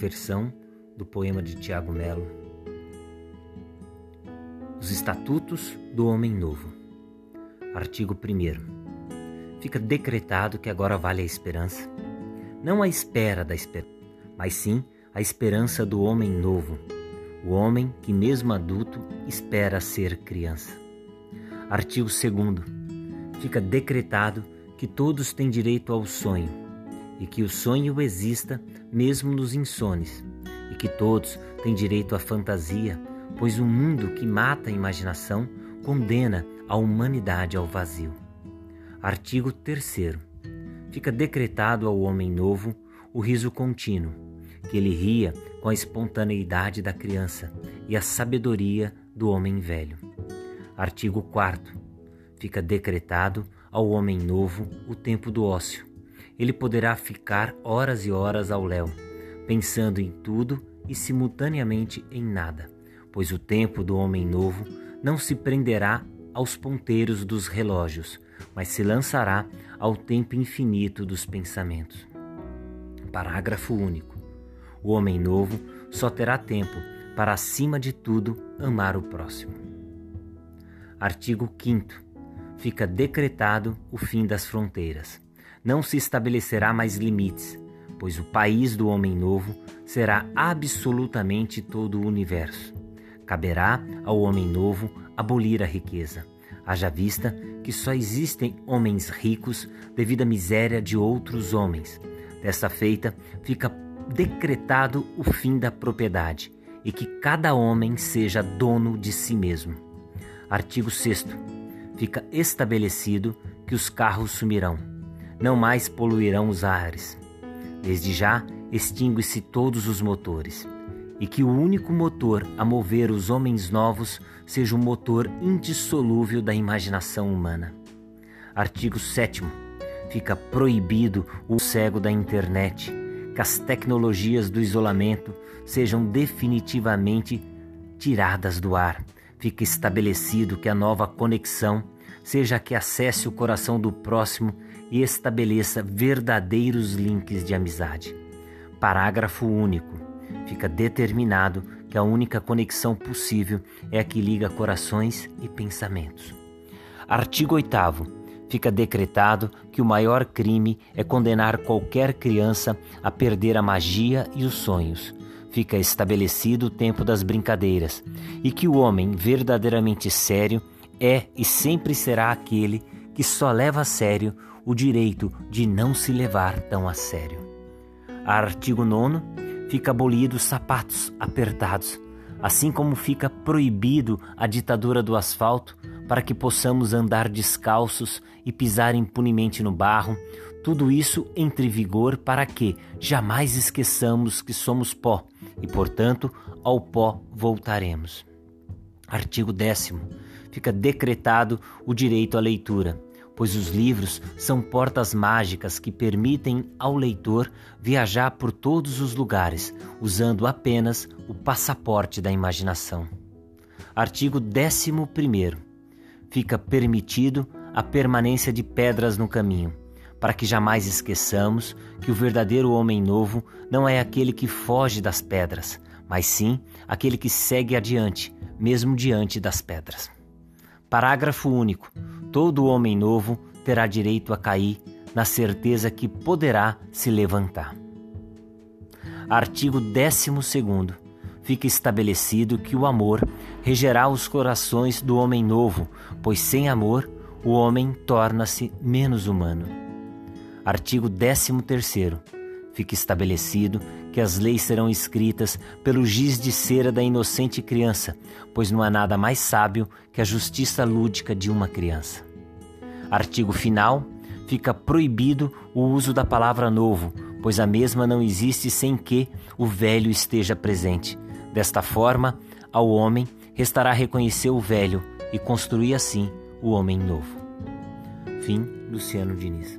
versão do poema de Tiago Melo. Os Estatutos do Homem Novo. Artigo 1. Fica decretado que agora vale a esperança, não a espera da esperança, mas sim a esperança do homem novo, o homem que, mesmo adulto, espera ser criança. Artigo 2. Fica decretado que todos têm direito ao sonho e que o sonho exista mesmo nos insones e que todos têm direito à fantasia, pois o um mundo que mata a imaginação condena a humanidade ao vazio. Artigo 3. Fica decretado ao homem novo o riso contínuo, que ele ria com a espontaneidade da criança e a sabedoria do homem velho. Artigo 4. Fica decretado ao homem novo o tempo do ócio. Ele poderá ficar horas e horas ao léu, pensando em tudo e simultaneamente em nada, pois o tempo do homem novo não se prenderá aos ponteiros dos relógios, mas se lançará ao tempo infinito dos pensamentos. Parágrafo único. O homem novo só terá tempo para, acima de tudo, amar o próximo. Artigo 5. Fica decretado o fim das fronteiras. Não se estabelecerá mais limites, pois o país do homem novo será absolutamente todo o universo. Caberá ao homem novo abolir a riqueza, haja vista que só existem homens ricos devido à miséria de outros homens. Desta feita, fica decretado o fim da propriedade e que cada homem seja dono de si mesmo. Artigo 6. Fica estabelecido que os carros sumirão, não mais poluirão os ares. Desde já, extingue-se todos os motores, e que o único motor a mover os homens novos seja o motor indissolúvel da imaginação humana. Artigo 7. Fica proibido o cego da internet que as tecnologias do isolamento sejam definitivamente tiradas do ar. Fica estabelecido que a nova conexão seja a que acesse o coração do próximo e estabeleça verdadeiros links de amizade. Parágrafo único. Fica determinado que a única conexão possível é a que liga corações e pensamentos. Artigo 8 fica decretado que o maior crime é condenar qualquer criança a perder a magia e os sonhos. Fica estabelecido o tempo das brincadeiras e que o homem verdadeiramente sério é e sempre será aquele que só leva a sério o direito de não se levar tão a sério. Artigo 9. Fica abolido os sapatos apertados, assim como fica proibido a ditadura do asfalto para que possamos andar descalços e pisar impunemente no barro, tudo isso entre vigor para que jamais esqueçamos que somos pó e, portanto, ao pó voltaremos. Artigo 10. Fica decretado o direito à leitura, pois os livros são portas mágicas que permitem ao leitor viajar por todos os lugares, usando apenas o passaporte da imaginação. Artigo 11 fica permitido a permanência de pedras no caminho, para que jamais esqueçamos que o verdadeiro homem novo não é aquele que foge das pedras, mas sim aquele que segue adiante, mesmo diante das pedras. Parágrafo único. Todo homem novo terá direito a cair na certeza que poderá se levantar. Artigo 12 fica estabelecido que o amor regerá os corações do homem novo, pois sem amor o homem torna-se menos humano. Artigo 13. Fica estabelecido que as leis serão escritas pelo giz de cera da inocente criança, pois não há nada mais sábio que a justiça lúdica de uma criança. Artigo final. Fica proibido o uso da palavra novo, pois a mesma não existe sem que o velho esteja presente Desta forma, ao homem restará reconhecer o velho e construir assim o homem novo. Fim Luciano Diniz.